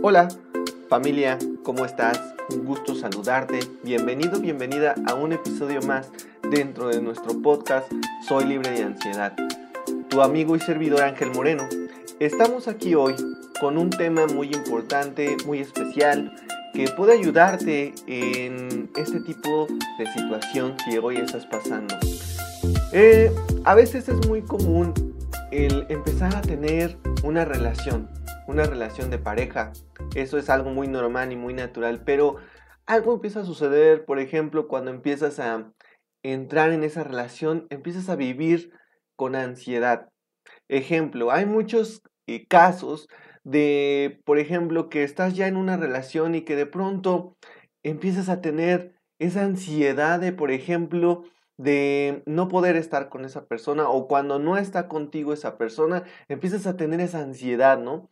Hola, familia, ¿cómo estás? Un gusto saludarte. Bienvenido, bienvenida a un episodio más dentro de nuestro podcast Soy libre de ansiedad. Tu amigo y servidor Ángel Moreno. Estamos aquí hoy con un tema muy importante, muy especial, que puede ayudarte en este tipo de situación que hoy estás pasando. Eh, a veces es muy común el empezar a tener una relación, una relación de pareja. Eso es algo muy normal y muy natural, pero algo empieza a suceder, por ejemplo, cuando empiezas a entrar en esa relación, empiezas a vivir con ansiedad. Ejemplo, hay muchos eh, casos de, por ejemplo, que estás ya en una relación y que de pronto empiezas a tener esa ansiedad de, por ejemplo, de no poder estar con esa persona o cuando no está contigo esa persona, empiezas a tener esa ansiedad, ¿no?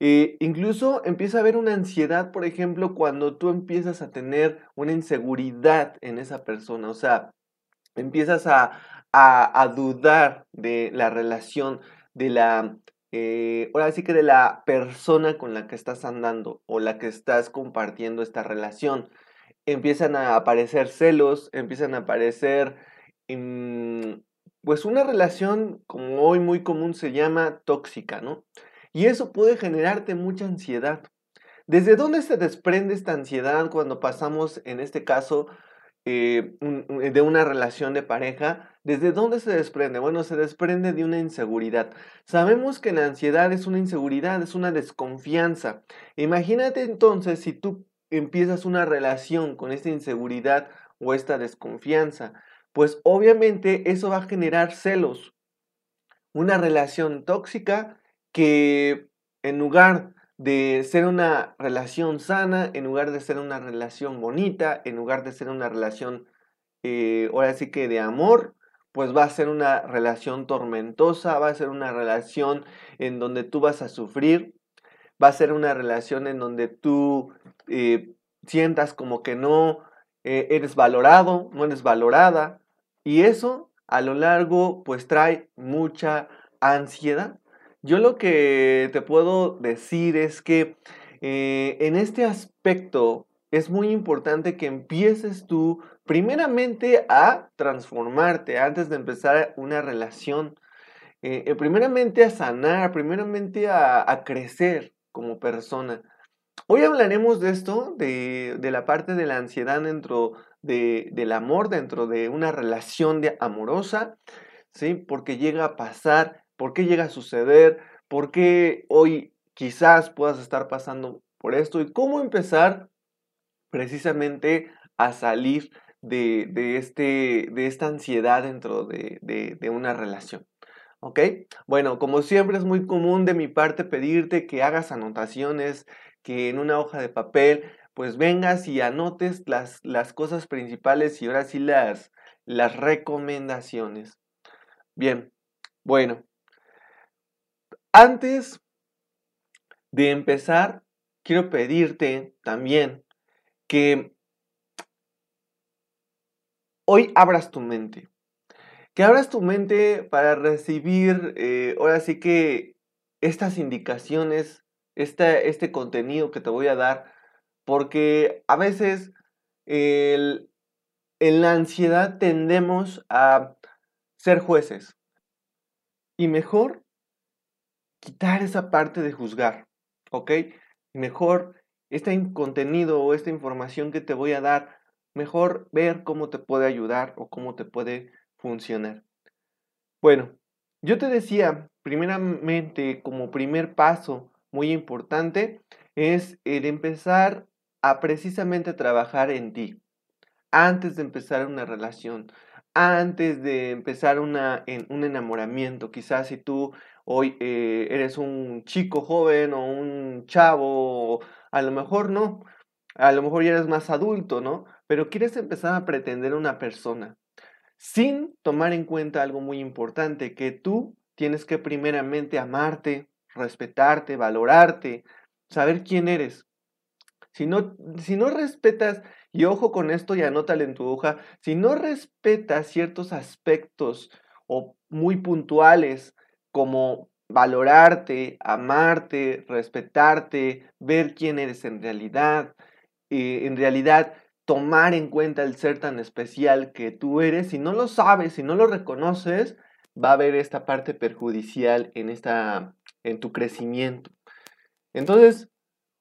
Eh, incluso empieza a haber una ansiedad, por ejemplo, cuando tú empiezas a tener una inseguridad en esa persona, o sea, empiezas a, a, dudar de la relación, de la, eh, ahora sí que de la persona con la que estás andando o la que estás compartiendo esta relación empiezan a aparecer celos, empiezan a aparecer, mm, pues una relación como hoy muy común se llama tóxica, ¿no? Y eso puede generarte mucha ansiedad. ¿Desde dónde se desprende esta ansiedad cuando pasamos, en este caso, eh, de una relación de pareja? ¿Desde dónde se desprende? Bueno, se desprende de una inseguridad. Sabemos que la ansiedad es una inseguridad, es una desconfianza. Imagínate entonces si tú empiezas una relación con esta inseguridad o esta desconfianza, pues obviamente eso va a generar celos. Una relación tóxica que en lugar de ser una relación sana, en lugar de ser una relación bonita, en lugar de ser una relación, eh, ahora sí que de amor, pues va a ser una relación tormentosa, va a ser una relación en donde tú vas a sufrir, va a ser una relación en donde tú eh, sientas como que no eh, eres valorado, no eres valorada. Y eso a lo largo pues trae mucha ansiedad. Yo lo que te puedo decir es que eh, en este aspecto es muy importante que empieces tú primeramente a transformarte antes de empezar una relación. primeramente a sanar, primeramente a crecer como persona. Hoy hablaremos de esto, de, la parte de la ansiedad dentro del amor, dentro de una relación de amorosa, ¿sí? Porque llega a pasar, por qué llega a suceder, por qué hoy quizás puedas estar pasando por esto y cómo empezar precisamente a salir de, este, de esta ansiedad dentro de, de una relación. ¿Ok? Bueno, como siempre es muy común de mi parte pedirte que hagas anotaciones, que en una hoja de papel pues vengas y anotes las, las cosas principales y ahora sí las recomendaciones. Bien, bueno, antes de empezar, quiero pedirte también que hoy abras tu mente que abras tu mente para recibir, eh, ahora sí que estas indicaciones, este contenido que te voy a dar, porque a veces en la ansiedad tendemos a ser jueces. Y mejor quitar esa parte de juzgar, ¿ok? Mejor este contenido o esta información que te voy a dar, mejor ver cómo te puede ayudar o cómo te puede funcionar. Bueno, yo te decía, primeramente, como primer paso muy importante, es el empezar a precisamente trabajar en ti, antes de empezar una relación, antes de empezar una, en, un enamoramiento. Quizás si tú hoy eh, eres un chico joven o un chavo, a lo mejor no, a lo mejor ya eres más adulto, ¿no? Pero quieres empezar a pretender una persona sin tomar en cuenta algo muy importante, que tú tienes que primeramente amarte, respetarte, valorarte, saber quién eres. Si no, si no respetas, y ojo con esto y anótale en tu hoja, si no respetas ciertos aspectos o muy puntuales, como valorarte, amarte, respetarte, ver quién eres en realidad, eh, en realidad tomar en cuenta el ser tan especial que tú eres. Si no lo sabes, si no lo reconoces, va a haber esta parte perjudicial en, esta, en tu crecimiento. Entonces,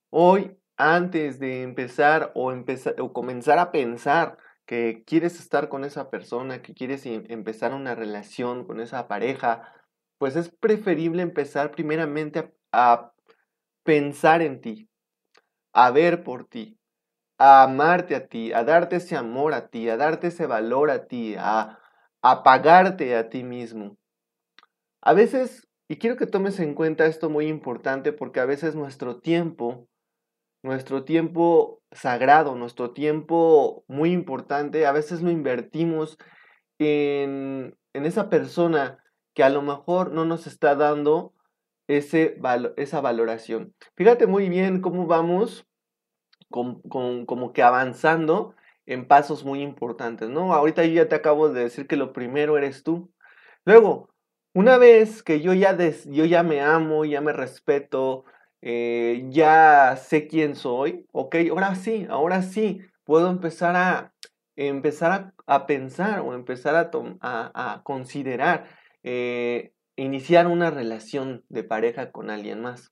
hoy, antes de empezar o, empezar o comenzar a pensar que quieres estar con esa persona, que quieres em, empezar una relación con esa pareja, pues es preferible empezar primeramente a, pensar en ti, a ver por ti, a amarte a ti, a darte ese amor a ti, a darte ese valor a ti, a, a pagarte a ti mismo. A veces, y quiero que tomes en cuenta esto muy importante porque a veces nuestro tiempo nuestro tiempo sagrado, nuestro tiempo muy importante, a veces lo invertimos en, esa persona que a lo mejor no nos está dando ese, esa valoración. Fíjate muy bien cómo vamos con, como que avanzando en pasos muy importantes, ¿no? Ahorita yo ya te acabo de decir que lo primero eres tú. Luego, una vez que yo ya, yo ya me amo, ya me respeto, eh, ya sé quién soy, ok, ahora sí, ahora sí, puedo empezar a, empezar a, pensar o empezar a, considerar eh, iniciar una relación de pareja con alguien más.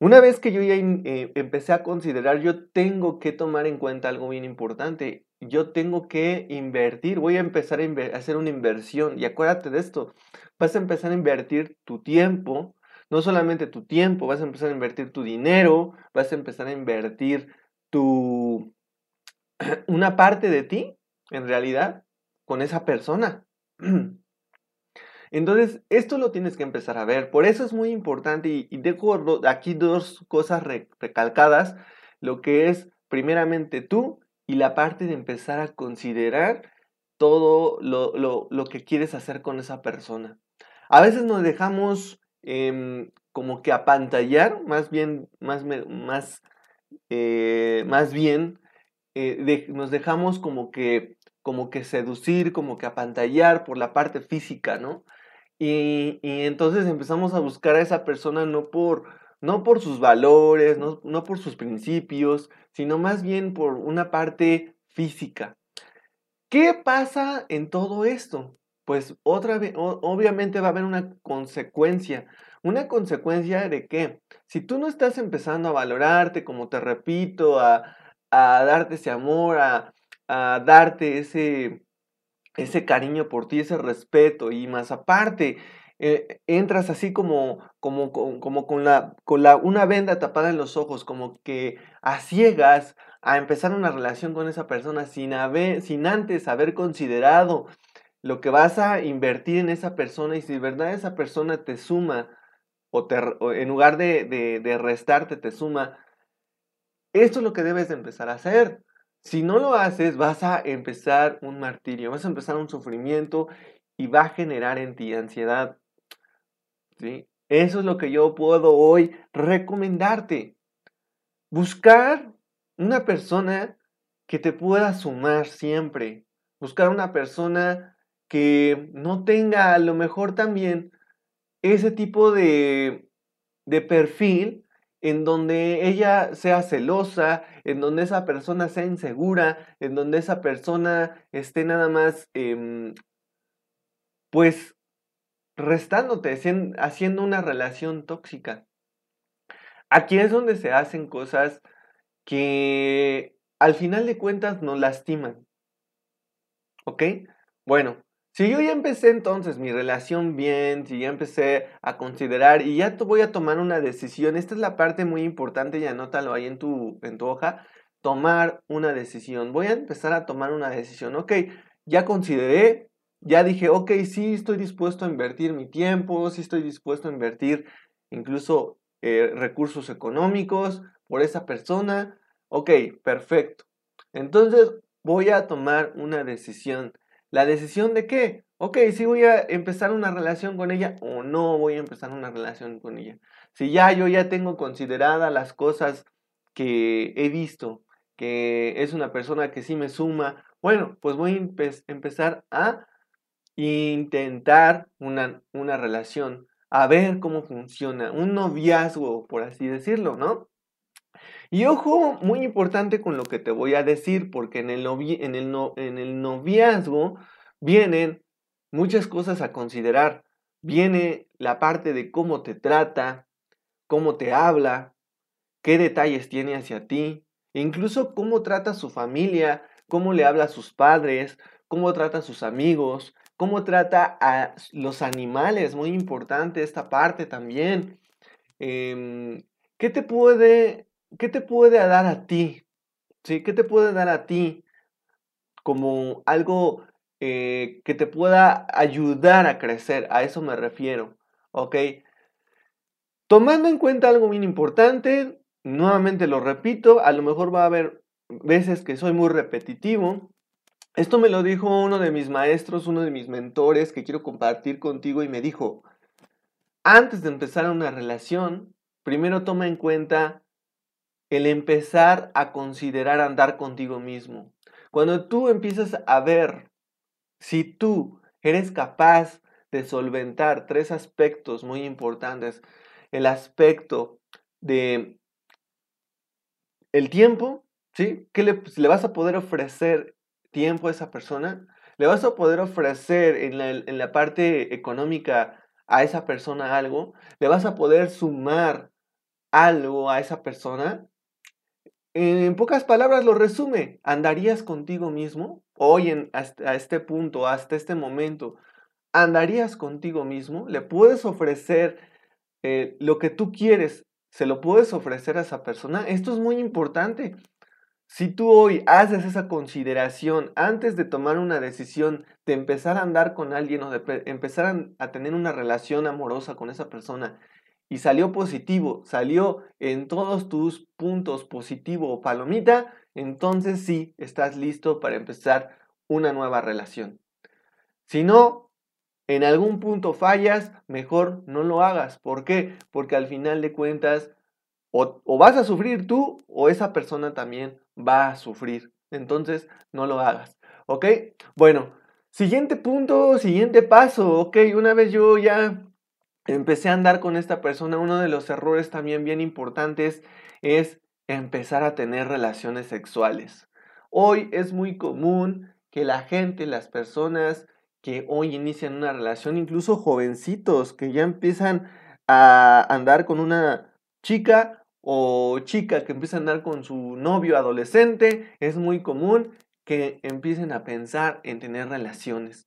Una vez que yo ya eh, empecé a considerar, yo tengo que tomar en cuenta algo bien importante. Yo tengo que invertir, voy a empezar a hacer una inversión. Y acuérdate de esto, vas a empezar a invertir tu tiempo, no solamente tu tiempo, vas a empezar a invertir tu dinero, vas a empezar a invertir tu una parte de ti, en realidad, con esa persona. Entonces, esto lo tienes que empezar a ver. Por eso es muy importante y, dejo aquí dos cosas recalcadas, lo que es primeramente tú y la parte de empezar a considerar todo lo, lo que quieres hacer con esa persona. A veces nos dejamos Em, como que apantallar, más bien, más, más, eh, más bien, eh, nos dejamos como que, como que seducir, como que apantallar por la parte física, ¿no? Y, entonces empezamos a buscar a esa persona no por, no por sus valores, no, no por sus principios, sino más bien por una parte física. ¿Qué pasa en todo esto? Pues otra vez, obviamente va a haber una consecuencia. Una consecuencia de que si tú no estás empezando a valorarte, como te repito, a, darte ese amor, a, darte ese, ese cariño por ti, ese respeto y más aparte, eh, entras así como, como, como, con, la, con la, una venda tapada en los ojos, como que a ciegas a empezar una relación con esa persona sin, haber, sin antes haber considerado lo que vas a invertir en esa persona y si de verdad esa persona te suma o, te, en lugar de, de, restarte te suma, esto es lo que debes de empezar a hacer. Si no lo haces, vas a empezar un martirio, vas a empezar un sufrimiento y va a generar en ti ansiedad. ¿sí? Eso es lo que yo puedo hoy recomendarte. Buscar una persona que te pueda sumar siempre. Buscar una persona que no tenga a lo mejor también ese tipo de, de perfil en donde ella sea celosa, en donde esa persona sea insegura, en donde esa persona esté nada más, em, pues, restándote, haciendo una relación tóxica. Aquí es donde se hacen cosas que al final de cuentas nos lastiman. ¿Ok? Bueno, si yo ya empecé entonces mi relación bien, si ya empecé a considerar y ya voy a tomar una decisión, esta es la parte muy importante y anótalo ahí en tu, en tu hoja, tomar una decisión. Voy a empezar a tomar una decisión. Ok, ya consideré, ya dije, ok, sí estoy dispuesto a invertir mi tiempo, sí estoy dispuesto a invertir incluso eh, recursos económicos por esa persona. Ok, perfecto. Entonces voy a tomar una decisión la decisión de qué. Ok, si voy a empezar una relación con ella o no voy a empezar una relación con ella. Si ya yo ya tengo consideradas las cosas que he visto, que es una persona que sí me suma, bueno, pues voy a empezar a intentar una, una relación, a ver cómo funciona, un noviazgo, por así decirlo, ¿no? Y ojo, muy importante con lo que te voy a decir, porque en el, en el, en el noviazgo vienen muchas cosas a considerar. Viene la parte de cómo te trata, cómo te habla, qué detalles tiene hacia ti, incluso cómo trata a su familia, cómo le habla a sus padres, cómo trata a sus amigos, cómo trata a los animales, muy importante esta parte también. Em, ¿Qué te puede, qué te puede dar a ti? ¿Sí? ¿Qué te puede dar a ti como algo eh, que te pueda ayudar a crecer? A eso me refiero, ¿ok? Tomando en cuenta algo bien importante, nuevamente lo repito, a lo mejor va a haber veces que soy muy repetitivo, esto me lo dijo uno de mis maestros, uno de mis mentores que quiero compartir contigo y me dijo, antes de empezar una relación, primero toma en cuenta el empezar a considerar andar contigo mismo. Cuando tú empiezas a ver si tú eres capaz de solventar tres aspectos muy importantes, el aspecto de el tiempo, ¿sí? ¿Qué le, le vas a poder ofrecer tiempo a esa persona, le vas a poder ofrecer en la, parte económica a esa persona algo, le vas a poder sumar algo a esa persona. En pocas palabras lo resume, ¿andarías contigo mismo? Hoy en, hasta este punto, hasta este momento, ¿andarías contigo mismo? ¿Le puedes ofrecer eh, lo que tú quieres? ¿Se lo puedes ofrecer a esa persona? Esto es muy importante. Si tú hoy haces esa consideración antes de tomar una decisión de empezar a andar con alguien o de empezar a, tener una relación amorosa con esa persona y salió positivo, salió en todos tus puntos positivo o palomita, entonces sí estás listo para empezar una nueva relación. Si no, en algún punto fallas, mejor no lo hagas. ¿Por qué? Porque al final de cuentas, o, vas a sufrir tú o esa persona también va a sufrir. Entonces, no lo hagas. ¿Ok? Bueno, siguiente punto, siguiente paso. Ok, una vez yo ya empecé a andar con esta persona, uno de los errores también bien importantes es empezar a tener relaciones sexuales. Hoy es muy común que la gente, las personas que hoy inician una relación, incluso jovencitos que ya empiezan a andar con una chica o chica que empieza a andar con su novio adolescente, es muy común que empiecen a pensar en tener relaciones.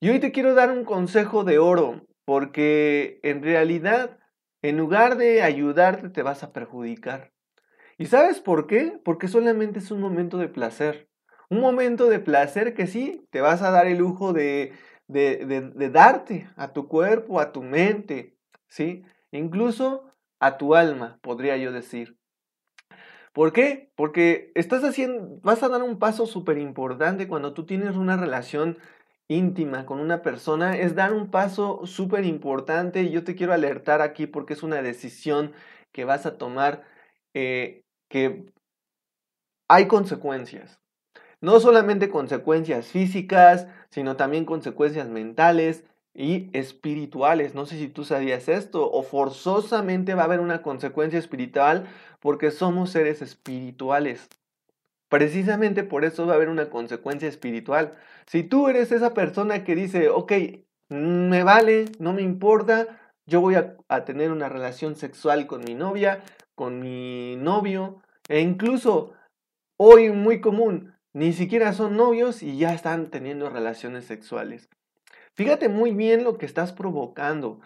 Y hoy te quiero dar un consejo de oro, porque en realidad, en lugar de ayudarte, te vas a perjudicar. ¿Y sabes por qué? Porque solamente es un momento de placer. Un momento de placer que sí, te vas a dar el lujo de, de, de, darte a tu cuerpo, a tu mente, ¿sí? Incluso a tu alma, podría yo decir. ¿Por qué? Porque estás haciendo, vas a dar un paso súper importante cuando tú tienes una relación íntima con una persona, es dar un paso súper importante y yo te quiero alertar aquí porque es una decisión que vas a tomar eh, que hay consecuencias. No solamente consecuencias físicas, sino también consecuencias mentales, y espirituales. No sé si tú sabías esto, o forzosamente va a haber una consecuencia espiritual porque somos seres espirituales. Precisamente por eso va a haber una consecuencia espiritual. Si tú eres esa persona que dice, ok, me vale, no me importa, yo voy a, a tener una relación sexual con mi novia, con mi novio, e incluso hoy muy común, ni siquiera son novios y ya están teniendo relaciones sexuales. Fíjate muy bien lo que estás provocando.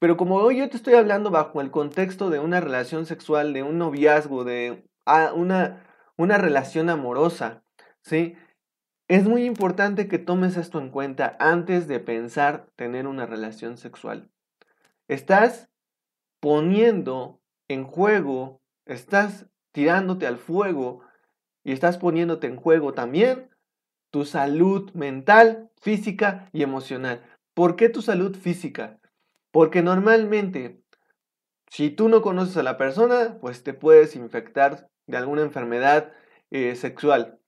Pero como hoy yo te estoy hablando bajo el contexto de una relación sexual, de un noviazgo, de ah, una, una relación amorosa, ¿sí? Es muy importante que tomes esto en cuenta antes de pensar tener una relación sexual. Estás poniendo en juego, estás tirándote al fuego y estás poniéndote en juego también tu salud mental, física y emocional. ¿Por qué tu salud física? Porque normalmente, si tú no conoces a la persona, pues te puedes infectar de alguna enfermedad eh, sexual.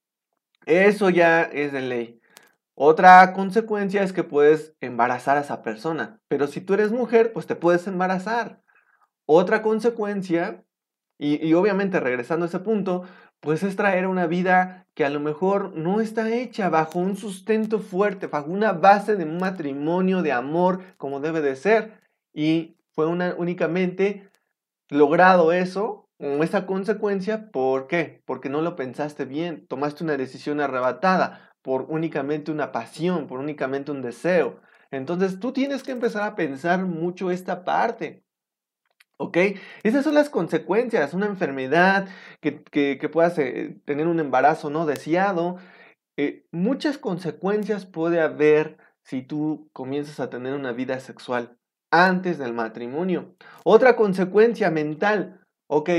Eso ya es de ley. Otra consecuencia es que puedes embarazar a esa persona, pero si tú eres mujer, pues te puedes embarazar. Otra consecuencia, y, obviamente regresando a ese punto, pues es traer una vida que a lo mejor no está hecha bajo un sustento fuerte, bajo una base de un matrimonio, de amor, como debe de ser. Y fue una, únicamente logrado eso, esa consecuencia, ¿por qué? Porque no lo pensaste bien, tomaste una decisión arrebatada por únicamente una pasión, por únicamente un deseo. Entonces tú tienes que empezar a pensar mucho esta parte. ¿Ok? Esas son las consecuencias, una enfermedad, que, que, puedas eh, tener un embarazo no deseado. Eh, muchas consecuencias puede haber si tú comienzas a tener una vida sexual antes del matrimonio. Otra consecuencia mental, ok,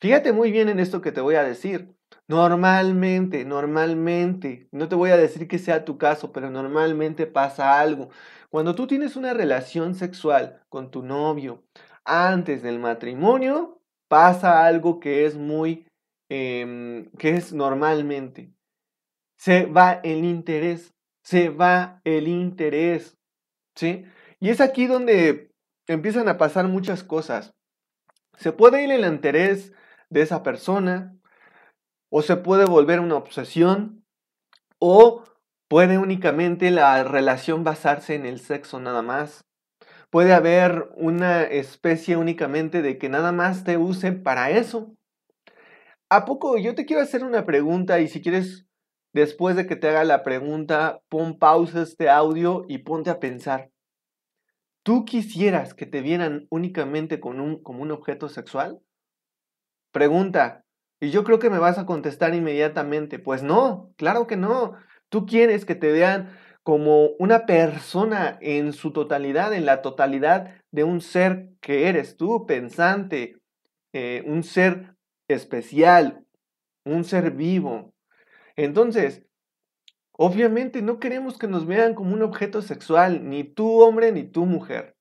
fíjate muy bien en esto que te voy a decir. Normalmente, normalmente, no te voy a decir que sea tu caso, pero normalmente pasa algo. Cuando tú tienes una relación sexual con tu novio, antes del matrimonio, pasa algo que es muy, em, que es normalmente. Se va el interés, se va el interés, ¿sí? Y es aquí donde empiezan a pasar muchas cosas. Se puede ir el interés de esa persona, o se puede volver una obsesión, o puede únicamente la relación basarse en el sexo nada más. Puede haber una especie únicamente de que nada más te use para eso. ¿A poco? Yo te quiero hacer una pregunta y si quieres, después de que te haga la pregunta, pon pausa este audio y ponte a pensar. ¿Tú quisieras que te vieran únicamente con un, como un objeto sexual? Pregunta, y yo creo que me vas a contestar inmediatamente, pues no, claro que no. Tú quieres que te vean como una persona en su totalidad, en la totalidad de un ser que eres tú, pensante, eh, un ser especial, un ser vivo. Entonces, obviamente no queremos que nos vean como un objeto sexual, ni tú hombre ni tú mujer.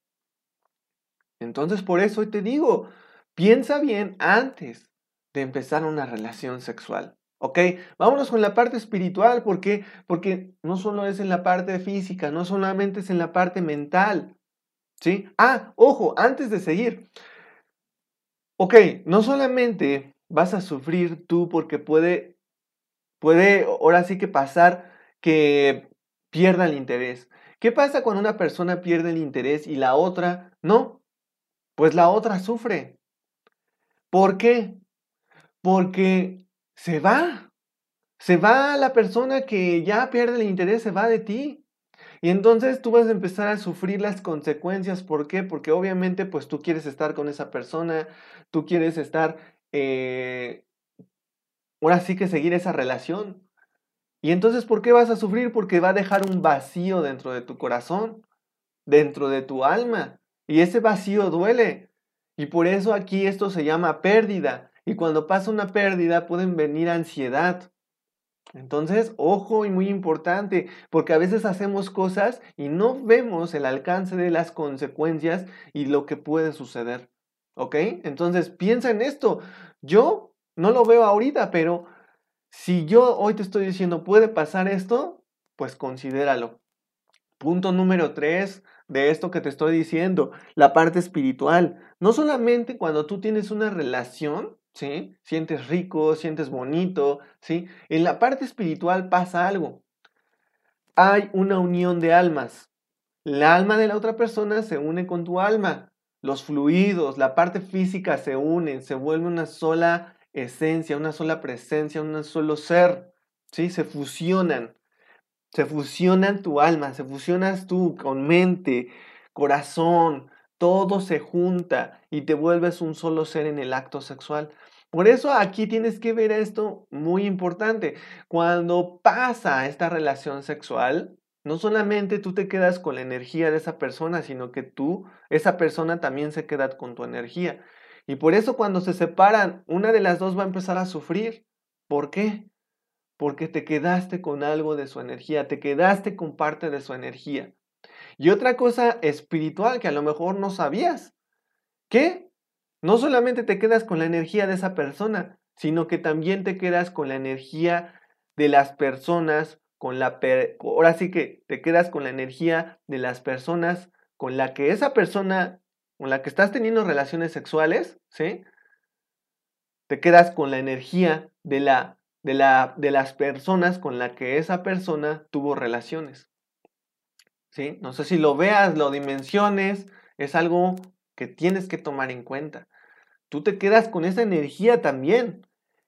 Entonces, por eso hoy te digo, piensa bien antes de empezar una relación sexual. ¿Ok? Vámonos con la parte espiritual, ¿por qué? Porque no solo es en la parte física, no solamente es en la parte mental, ¿sí? Ah, ojo, antes de seguir. Ok, no solamente vas a sufrir tú porque puede, puede ahora sí que pasar que pierda el interés. ¿Qué pasa cuando una persona pierde el interés y la otra no? Pues la otra sufre. ¿Por qué? Porque se va. Se va la persona que ya pierde el interés, se va de ti. Y entonces tú vas a empezar a sufrir las consecuencias. ¿Por qué? Porque obviamente pues tú quieres estar con esa persona, tú quieres estar, eh, ahora sí que seguir esa relación. Y entonces ¿por qué vas a sufrir? Porque va a dejar un vacío dentro de tu corazón, dentro de tu alma. Y ese vacío duele. Y por eso aquí esto se llama pérdida. Y cuando pasa una pérdida pueden venir ansiedad. Entonces, ojo y muy importante, porque a veces hacemos cosas y no vemos el alcance de las consecuencias y lo que puede suceder. ¿Ok? Entonces, piensa en esto. Yo no lo veo ahorita, pero si yo hoy te estoy diciendo puede pasar esto, pues considéralo. Punto número tres de esto que te estoy diciendo, la parte espiritual. No solamente cuando tú tienes una relación, ¿sí? Sientes rico, sientes bonito, ¿sí? En la parte espiritual pasa algo. Hay una unión de almas. La alma de la otra persona se une con tu alma. Los fluidos, la parte física se unen, se vuelve una sola esencia, una sola presencia, un solo ser, ¿sí? Se fusionan. Se fusionan tu alma, se fusionas tú con mente, corazón, todo se junta y te vuelves un solo ser en el acto sexual. Por eso aquí tienes que ver esto muy importante. Cuando pasa esta relación sexual, no solamente tú te quedas con la energía de esa persona, sino que tú, esa persona también se queda con tu energía. Y por eso cuando se separan, una de las dos va a empezar a sufrir. ¿Por qué? Porque te quedaste con algo de su energía, te quedaste con parte de su energía. Y otra cosa espiritual que a lo mejor no sabías, que no solamente te quedas con la energía de esa persona, sino que también te quedas con la energía de las personas con la... Ahora sí que te quedas con la energía de las personas con la que esa persona, con la que estás teniendo relaciones sexuales, ¿sí? Te quedas con la energía de, la, de, la, de las personas con la que esa persona tuvo relaciones. ¿Sí? No sé si lo veas, lo dimensiones, es algo que tienes que tomar en cuenta. Tú te quedas con esa energía también.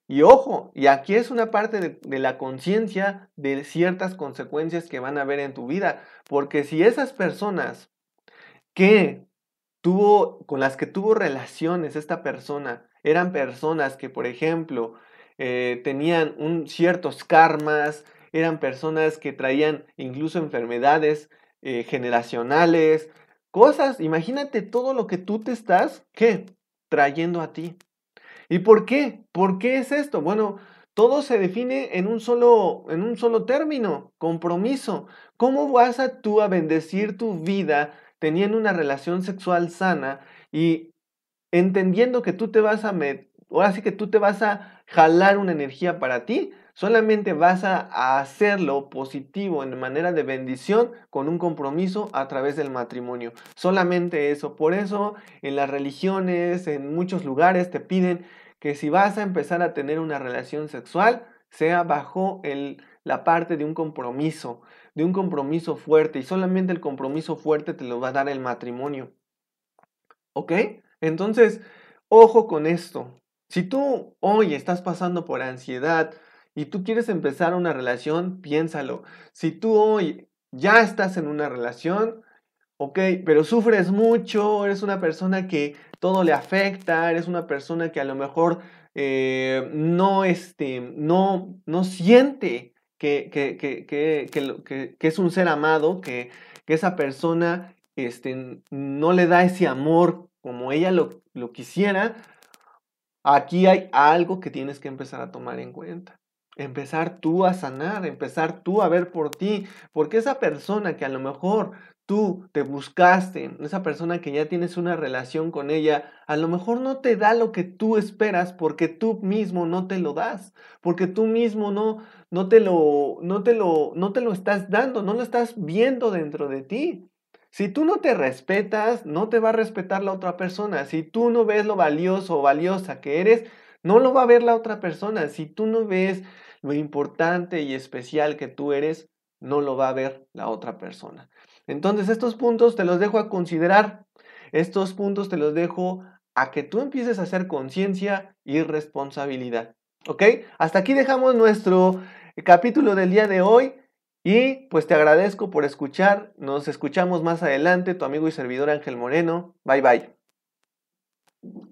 Y ojo, y aquí es una parte de, la conciencia de ciertas consecuencias que van a haber en tu vida. Porque si esas personas que tuvo, con las que tuvo relaciones esta persona, eran personas que, por ejemplo, eh, tenían un, ciertos karmas, eran personas que traían incluso enfermedades eh, generacionales, cosas, imagínate todo lo que tú te estás, ¿qué? Trayendo a ti. ¿Y por qué? ¿Por qué es esto? Bueno, todo se define en un solo, en un solo término, compromiso. ¿Cómo vas a tú a bendecir tu vida teniendo una relación sexual sana y entendiendo que tú te vas a ahora sí que tú te vas a jalar una energía para ti, solamente vas a, hacerlo positivo en manera de bendición con un compromiso a través del matrimonio. Solamente eso. Por eso en las religiones, en muchos lugares te piden que si vas a empezar a tener una relación sexual, sea bajo la parte de un compromiso, de un compromiso fuerte, y solamente el compromiso fuerte te lo va a dar el matrimonio. ¿Ok? Entonces, ojo con esto. Si tú hoy estás pasando por ansiedad y tú quieres empezar una relación, piénsalo. Si tú hoy ya estás en una relación, ok, pero sufres mucho, eres una persona que todo le afecta, eres una persona que a lo mejor eh, no, este, no, no siente que, que, que, que, es un ser amado, que, esa persona este, no le da ese amor como ella lo, lo quisiera, aquí hay algo que tienes que empezar a tomar en cuenta. Empezar tú a sanar, empezar tú a ver por ti, porque esa persona que a lo mejor tú te buscaste, esa persona que ya tienes una relación con ella, a lo mejor no te da lo que tú esperas porque tú mismo no te lo das, porque tú mismo no, no, te, lo, no, te, lo, no te lo estás dando, no lo estás viendo dentro de ti. Si tú no te respetas, no te va a respetar la otra persona. Si tú no ves lo valioso o valiosa que eres, no lo va a ver la otra persona. Si tú no ves lo importante y especial que tú eres, no lo va a ver la otra persona. Entonces estos puntos te los dejo a considerar. Estos puntos te los dejo a que tú empieces a hacer conciencia y responsabilidad. ¿Ok? Hasta aquí dejamos nuestro capítulo del día de hoy. Y pues te agradezco por escuchar. Nos escuchamos más adelante. Tu amigo y servidor Ángel Moreno. Bye bye.